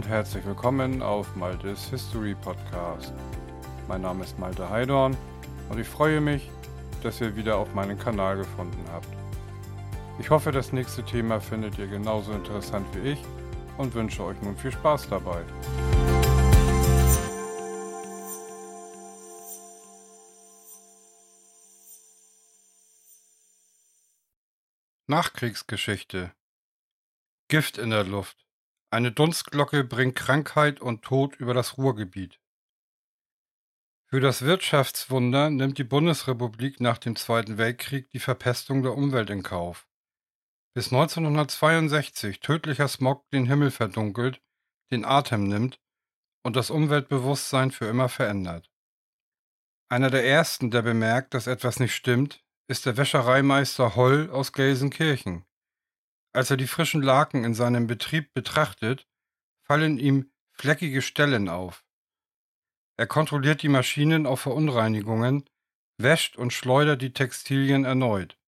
und herzlich willkommen auf Maltes History Podcast. Mein Name ist Malte Heidorn und ich freue mich, dass ihr wieder auf meinen Kanal gefunden habt. Ich hoffe, das nächste Thema findet ihr genauso interessant wie ich und wünsche euch nun viel Spaß dabei. Nachkriegsgeschichte Gift in der Luft. Eine Dunstglocke bringt Krankheit und Tod über das Ruhrgebiet. Für das Wirtschaftswunder nimmt die Bundesrepublik nach dem Zweiten Weltkrieg die Verpestung der Umwelt in Kauf. Bis 1962 tödlicher Smog den Himmel verdunkelt, den Atem nimmt und das Umweltbewusstsein für immer verändert. Einer der ersten, der bemerkt, dass etwas nicht stimmt, ist der Wäschereimeister Holl aus Gelsenkirchen. Als er die frischen Laken in seinem Betrieb betrachtet, fallen ihm fleckige Stellen auf. Er kontrolliert die Maschinen auf Verunreinigungen, wäscht und schleudert die Textilien erneut.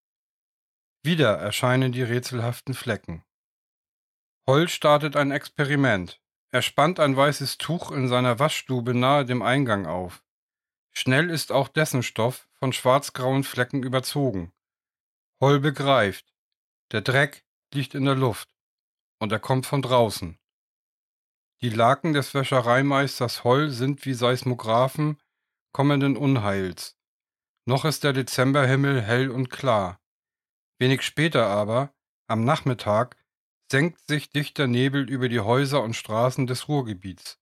Wieder erscheinen die rätselhaften Flecken. Holl startet ein Experiment. Er spannt ein weißes Tuch in seiner Waschstube nahe dem Eingang auf. Schnell ist auch dessen Stoff von schwarzgrauen Flecken überzogen. Holl begreift. Der Dreck liegt in der Luft und er kommt von draußen. Die Laken des Wäschereimeisters Holl sind wie Seismographen kommenden Unheils. Noch ist der Dezemberhimmel hell und klar. Wenig später aber, am Nachmittag, senkt sich dichter Nebel über die Häuser und Straßen des Ruhrgebiets.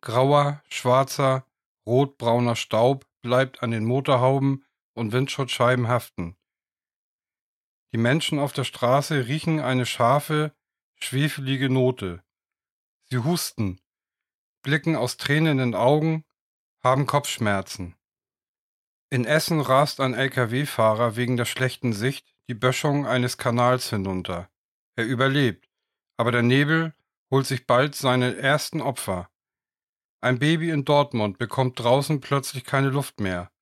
Grauer, schwarzer, rotbrauner Staub bleibt an den Motorhauben und Windschutzscheiben haften. Die Menschen auf der Straße riechen eine scharfe, schwefelige Note. Sie husten, blicken aus tränenden Augen, haben Kopfschmerzen. In Essen rast ein Lkw-Fahrer wegen der schlechten Sicht die Böschung eines Kanals hinunter. Er überlebt, aber der Nebel holt sich bald seine ersten Opfer. Ein Baby in Dortmund bekommt draußen plötzlich keine Luft mehr.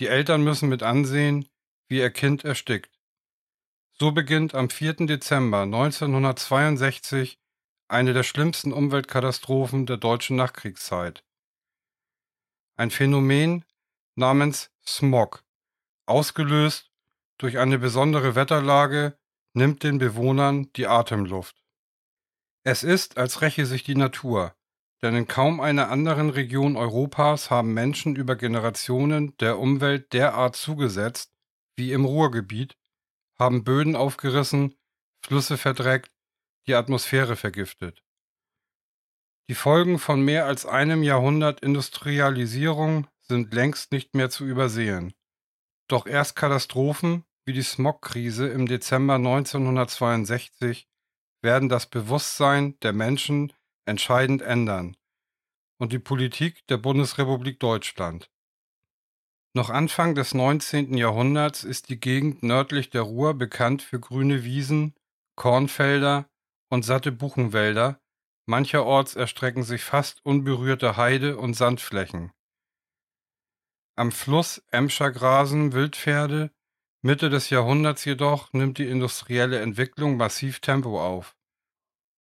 Die Eltern müssen mit ansehen, wie ihr Kind erstickt. So beginnt am 4. Dezember 1962 eine der schlimmsten Umweltkatastrophen der deutschen Nachkriegszeit. Ein Phänomen namens Smog, ausgelöst durch eine besondere Wetterlage, nimmt den Bewohnern die Atemluft. Es ist, als räche sich die Natur, denn in kaum einer anderen Region Europas haben Menschen über Generationen der Umwelt derart zugesetzt wie im Ruhrgebiet haben Böden aufgerissen, Flüsse verdreckt, die Atmosphäre vergiftet. Die Folgen von mehr als einem Jahrhundert Industrialisierung sind längst nicht mehr zu übersehen. Doch erst Katastrophen wie die Smogkrise im Dezember 1962 werden das Bewusstsein der Menschen entscheidend ändern und die Politik der Bundesrepublik Deutschland. Noch Anfang des 19. Jahrhunderts ist die Gegend nördlich der Ruhr bekannt für grüne Wiesen, Kornfelder und satte Buchenwälder, mancherorts erstrecken sich fast unberührte Heide- und Sandflächen. Am Fluss Emscher grasen Wildpferde, Mitte des Jahrhunderts jedoch nimmt die industrielle Entwicklung massiv Tempo auf.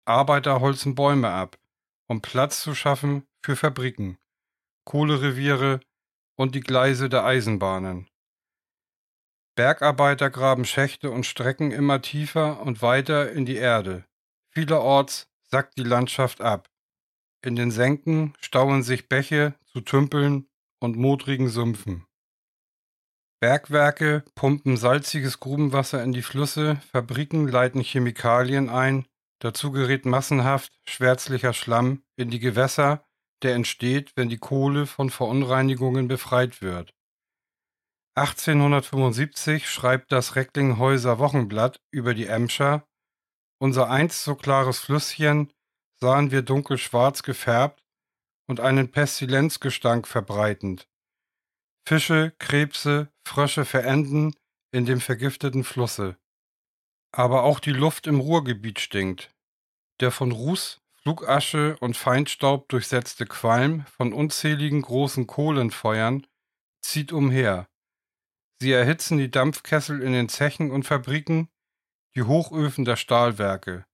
Arbeiter holzen Bäume ab, um Platz zu schaffen für Fabriken, Kohlereviere, und die Gleise der Eisenbahnen. Bergarbeiter graben Schächte und Strecken immer tiefer und weiter in die Erde. Vielerorts sackt die Landschaft ab. In den Senken stauen sich Bäche zu Tümpeln und modrigen Sümpfen. Bergwerke pumpen salziges Grubenwasser in die Flüsse, Fabriken leiten Chemikalien ein, dazu gerät massenhaft schwärzlicher Schlamm in die Gewässer der entsteht, wenn die Kohle von Verunreinigungen befreit wird. 1875 schreibt das Recklinghäuser Wochenblatt über die Emscher, unser einst so klares Flüsschen sahen wir dunkelschwarz gefärbt und einen Pestilenzgestank verbreitend. Fische, Krebse, Frösche verenden in dem vergifteten Flusse. Aber auch die Luft im Ruhrgebiet stinkt. Der von Ruß Flugasche und Feinstaub durchsetzte Qualm von unzähligen großen Kohlenfeuern zieht umher. Sie erhitzen die Dampfkessel in den Zechen und Fabriken, die Hochöfen der Stahlwerke.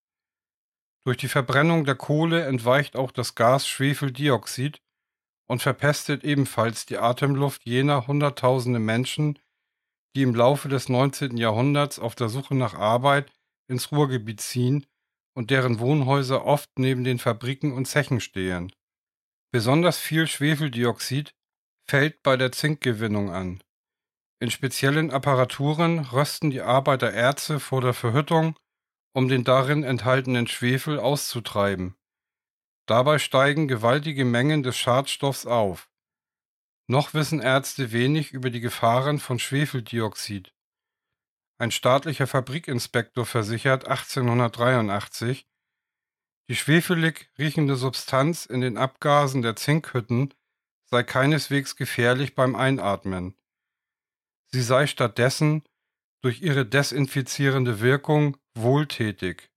Durch die Verbrennung der Kohle entweicht auch das Gas Schwefeldioxid und verpestet ebenfalls die Atemluft jener Hunderttausende Menschen, die im Laufe des 19. Jahrhunderts auf der Suche nach Arbeit ins Ruhrgebiet ziehen und deren Wohnhäuser oft neben den Fabriken und Zechen stehen. Besonders viel Schwefeldioxid fällt bei der Zinkgewinnung an. In speziellen Apparaturen rösten die Arbeiter Erze vor der Verhüttung, um den darin enthaltenen Schwefel auszutreiben. Dabei steigen gewaltige Mengen des Schadstoffs auf. Noch wissen Ärzte wenig über die Gefahren von Schwefeldioxid. Ein staatlicher Fabrikinspektor versichert 1883, die schwefelig riechende Substanz in den Abgasen der Zinkhütten sei keineswegs gefährlich beim Einatmen. Sie sei stattdessen durch ihre desinfizierende Wirkung wohltätig.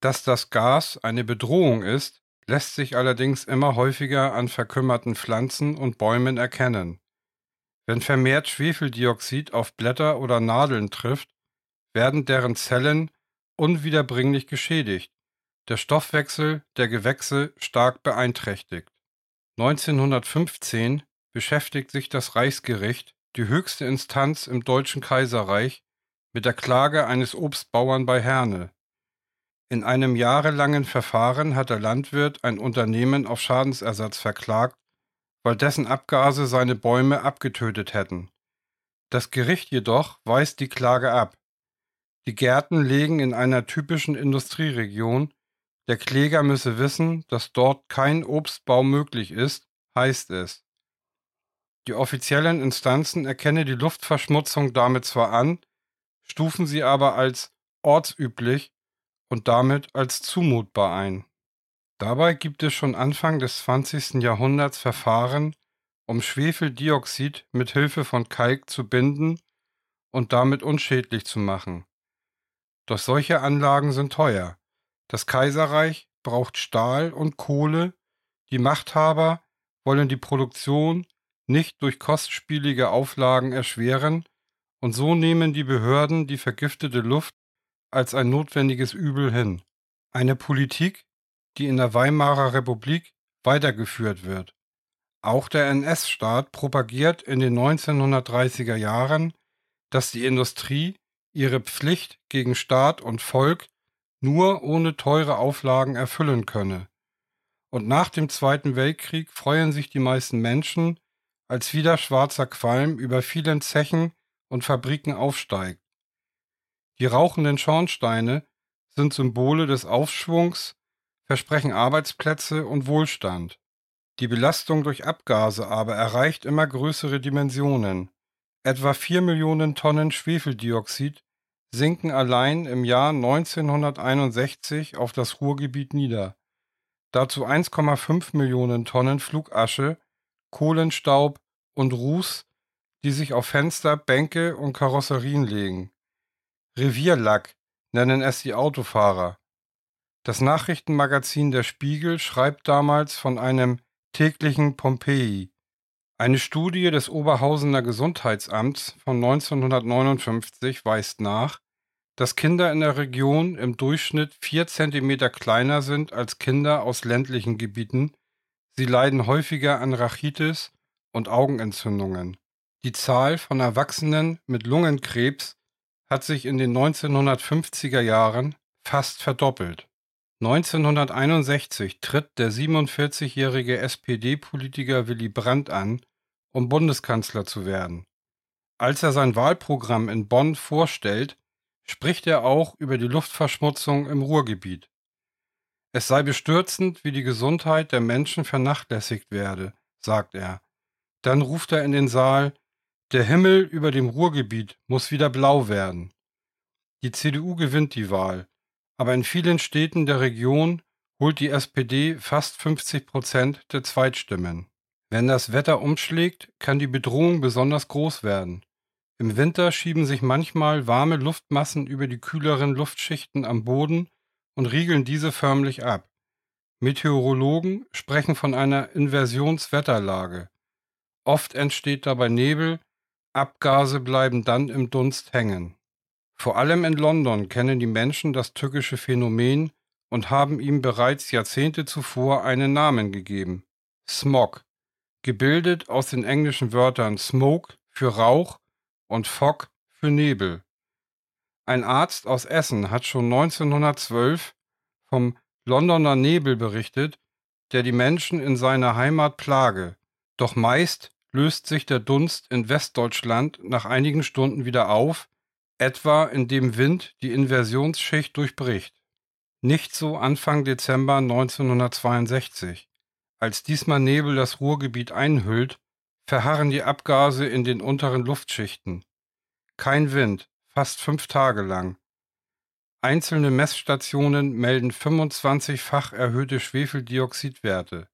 Dass das Gas eine Bedrohung ist, lässt sich allerdings immer häufiger an verkümmerten Pflanzen und Bäumen erkennen. Wenn vermehrt Schwefeldioxid auf Blätter oder Nadeln trifft, werden deren Zellen unwiederbringlich geschädigt, der Stoffwechsel der Gewächse stark beeinträchtigt. 1915 beschäftigt sich das Reichsgericht, die höchste Instanz im Deutschen Kaiserreich, mit der Klage eines Obstbauern bei Herne. In einem jahrelangen Verfahren hat der Landwirt ein Unternehmen auf Schadensersatz verklagt, weil dessen Abgase seine Bäume abgetötet hätten. Das Gericht jedoch weist die Klage ab. Die Gärten liegen in einer typischen Industrieregion, der Kläger müsse wissen, dass dort kein Obstbau möglich ist, heißt es. Die offiziellen Instanzen erkennen die Luftverschmutzung damit zwar an, stufen sie aber als ortsüblich und damit als zumutbar ein. Dabei gibt es schon Anfang des 20. Jahrhunderts Verfahren, um Schwefeldioxid mit Hilfe von Kalk zu binden und damit unschädlich zu machen. Doch solche Anlagen sind teuer. Das Kaiserreich braucht Stahl und Kohle, die Machthaber wollen die Produktion nicht durch kostspielige Auflagen erschweren, und so nehmen die Behörden die vergiftete Luft als ein notwendiges Übel hin. Eine Politik, die in der Weimarer Republik weitergeführt wird. Auch der NS-Staat propagiert in den 1930er Jahren, dass die Industrie ihre Pflicht gegen Staat und Volk nur ohne teure Auflagen erfüllen könne. Und nach dem Zweiten Weltkrieg freuen sich die meisten Menschen, als wieder schwarzer Qualm über vielen Zechen und Fabriken aufsteigt. Die rauchenden Schornsteine sind Symbole des Aufschwungs, versprechen Arbeitsplätze und Wohlstand. Die Belastung durch Abgase aber erreicht immer größere Dimensionen. Etwa 4 Millionen Tonnen Schwefeldioxid sinken allein im Jahr 1961 auf das Ruhrgebiet nieder. Dazu 1,5 Millionen Tonnen Flugasche, Kohlenstaub und Ruß, die sich auf Fenster, Bänke und Karosserien legen. Revierlack nennen es die Autofahrer. Das Nachrichtenmagazin Der Spiegel schreibt damals von einem täglichen Pompeji. Eine Studie des Oberhausener Gesundheitsamts von 1959 weist nach, dass Kinder in der Region im Durchschnitt vier Zentimeter kleiner sind als Kinder aus ländlichen Gebieten. Sie leiden häufiger an Rachitis und Augenentzündungen. Die Zahl von Erwachsenen mit Lungenkrebs hat sich in den 1950er Jahren fast verdoppelt. 1961 tritt der 47-jährige SPD-Politiker Willy Brandt an, um Bundeskanzler zu werden. Als er sein Wahlprogramm in Bonn vorstellt, spricht er auch über die Luftverschmutzung im Ruhrgebiet. Es sei bestürzend, wie die Gesundheit der Menschen vernachlässigt werde, sagt er. Dann ruft er in den Saal, der Himmel über dem Ruhrgebiet muss wieder blau werden. Die CDU gewinnt die Wahl, aber in vielen Städten der Region holt die SPD fast 50 Prozent der Zweitstimmen. Wenn das Wetter umschlägt, kann die Bedrohung besonders groß werden. Im Winter schieben sich manchmal warme Luftmassen über die kühleren Luftschichten am Boden und riegeln diese förmlich ab. Meteorologen sprechen von einer Inversionswetterlage. Oft entsteht dabei Nebel, Abgase bleiben dann im Dunst hängen. Vor allem in London kennen die Menschen das tückische Phänomen und haben ihm bereits Jahrzehnte zuvor einen Namen gegeben. Smog, gebildet aus den englischen Wörtern Smoke für Rauch und Fog für Nebel. Ein Arzt aus Essen hat schon 1912 vom Londoner Nebel berichtet, der die Menschen in seiner Heimat plage. Doch meist löst sich der Dunst in Westdeutschland nach einigen Stunden wieder auf, etwa indem Wind die Inversionsschicht durchbricht. Nicht so Anfang Dezember 1962. Als diesmal Nebel das Ruhrgebiet einhüllt, verharren die Abgase in den unteren Luftschichten. Kein Wind, fast fünf Tage lang. Einzelne Messstationen melden 25-fach erhöhte Schwefeldioxidwerte.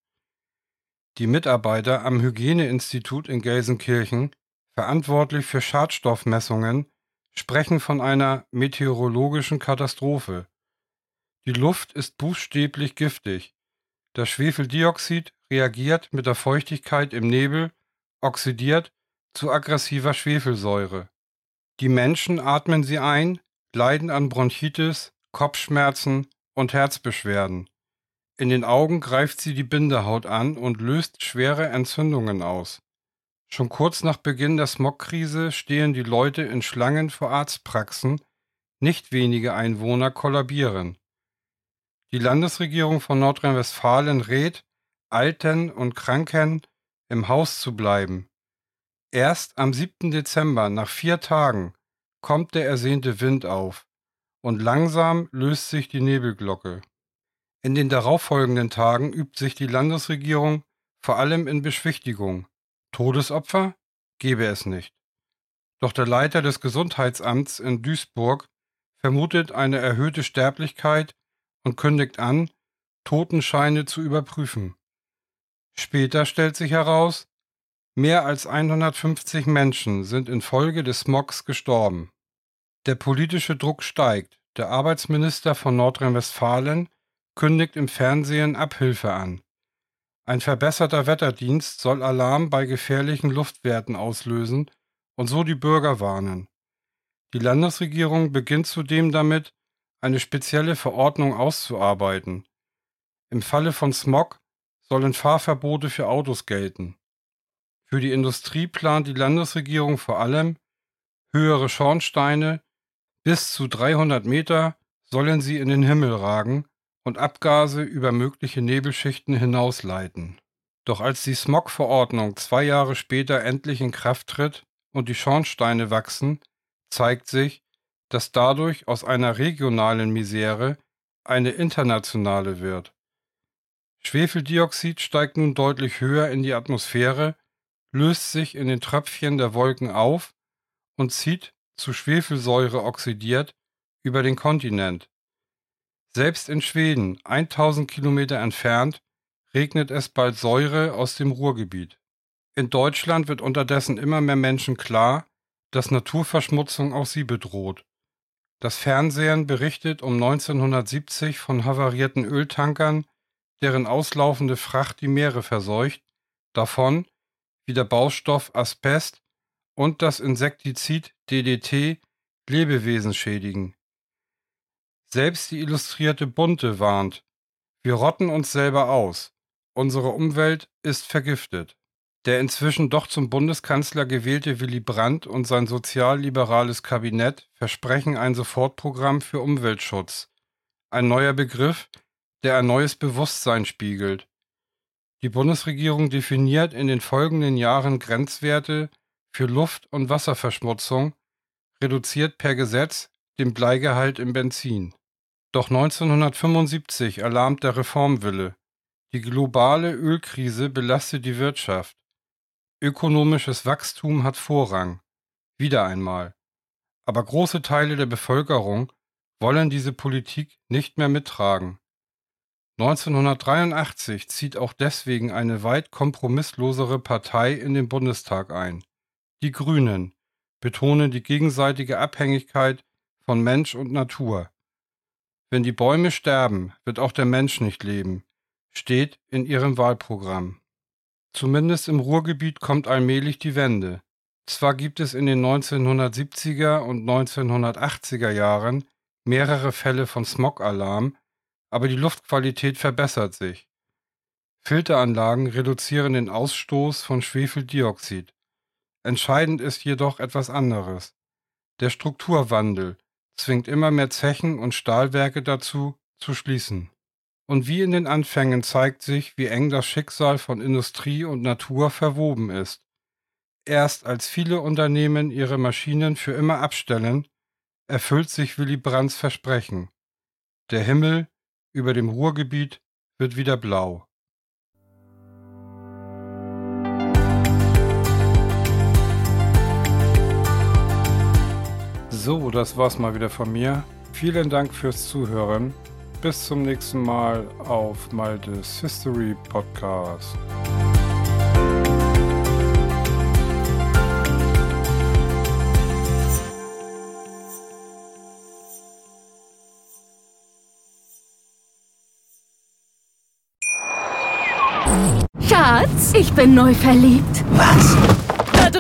Die Mitarbeiter am Hygieneinstitut in Gelsenkirchen, verantwortlich für Schadstoffmessungen, sprechen von einer meteorologischen Katastrophe. Die Luft ist buchstäblich giftig. Das Schwefeldioxid reagiert mit der Feuchtigkeit im Nebel, oxidiert zu aggressiver Schwefelsäure. Die Menschen atmen sie ein, leiden an Bronchitis, Kopfschmerzen und Herzbeschwerden. In den Augen greift sie die Bindehaut an und löst schwere Entzündungen aus. Schon kurz nach Beginn der Smogkrise stehen die Leute in Schlangen vor Arztpraxen, nicht wenige Einwohner kollabieren. Die Landesregierung von Nordrhein-Westfalen rät, Alten und Kranken im Haus zu bleiben. Erst am 7. Dezember, nach vier Tagen, kommt der ersehnte Wind auf und langsam löst sich die Nebelglocke. In den darauffolgenden Tagen übt sich die Landesregierung vor allem in Beschwichtigung. Todesopfer gebe es nicht. Doch der Leiter des Gesundheitsamts in Duisburg vermutet eine erhöhte Sterblichkeit und kündigt an, Totenscheine zu überprüfen. Später stellt sich heraus, Mehr als 150 Menschen sind infolge des Smogs gestorben. Der politische Druck steigt. Der Arbeitsminister von Nordrhein-Westfalen kündigt im Fernsehen Abhilfe an. Ein verbesserter Wetterdienst soll Alarm bei gefährlichen Luftwerten auslösen und so die Bürger warnen. Die Landesregierung beginnt zudem damit, eine spezielle Verordnung auszuarbeiten. Im Falle von Smog sollen Fahrverbote für Autos gelten. Für die Industrie plant die Landesregierung vor allem höhere Schornsteine, bis zu 300 Meter sollen sie in den Himmel ragen und Abgase über mögliche Nebelschichten hinausleiten. Doch als die Smog-Verordnung zwei Jahre später endlich in Kraft tritt und die Schornsteine wachsen, zeigt sich, dass dadurch aus einer regionalen Misere eine internationale wird. Schwefeldioxid steigt nun deutlich höher in die Atmosphäre löst sich in den Tröpfchen der Wolken auf und zieht, zu Schwefelsäure oxidiert, über den Kontinent. Selbst in Schweden, 1000 Kilometer entfernt, regnet es bald Säure aus dem Ruhrgebiet. In Deutschland wird unterdessen immer mehr Menschen klar, dass Naturverschmutzung auch sie bedroht. Das Fernsehen berichtet um 1970 von havarierten Öltankern, deren auslaufende Fracht die Meere verseucht, davon, wie der Baustoff Asbest und das Insektizid DDT Lebewesen schädigen. Selbst die Illustrierte Bunte warnt, wir rotten uns selber aus, unsere Umwelt ist vergiftet. Der inzwischen doch zum Bundeskanzler gewählte Willy Brandt und sein sozialliberales Kabinett versprechen ein Sofortprogramm für Umweltschutz, ein neuer Begriff, der ein neues Bewusstsein spiegelt, die Bundesregierung definiert in den folgenden Jahren Grenzwerte für Luft- und Wasserverschmutzung, reduziert per Gesetz den Bleigehalt im Benzin. Doch 1975 erlahmt der Reformwille. Die globale Ölkrise belastet die Wirtschaft. Ökonomisches Wachstum hat Vorrang. Wieder einmal. Aber große Teile der Bevölkerung wollen diese Politik nicht mehr mittragen. 1983 zieht auch deswegen eine weit kompromisslosere Partei in den Bundestag ein. Die Grünen betonen die gegenseitige Abhängigkeit von Mensch und Natur. Wenn die Bäume sterben, wird auch der Mensch nicht leben, steht in ihrem Wahlprogramm. Zumindest im Ruhrgebiet kommt allmählich die Wende. Zwar gibt es in den 1970er und 1980er Jahren mehrere Fälle von Smog-Alarm, aber die Luftqualität verbessert sich. Filteranlagen reduzieren den Ausstoß von Schwefeldioxid. Entscheidend ist jedoch etwas anderes. Der Strukturwandel zwingt immer mehr Zechen und Stahlwerke dazu, zu schließen. Und wie in den Anfängen zeigt sich, wie eng das Schicksal von Industrie und Natur verwoben ist. Erst als viele Unternehmen ihre Maschinen für immer abstellen, erfüllt sich Willy Brandts Versprechen. Der Himmel über dem Ruhrgebiet wird wieder blau. So, das war's mal wieder von mir. Vielen Dank fürs Zuhören. Bis zum nächsten Mal auf Maltes History Podcast. Schatz, ich bin neu verliebt. Was?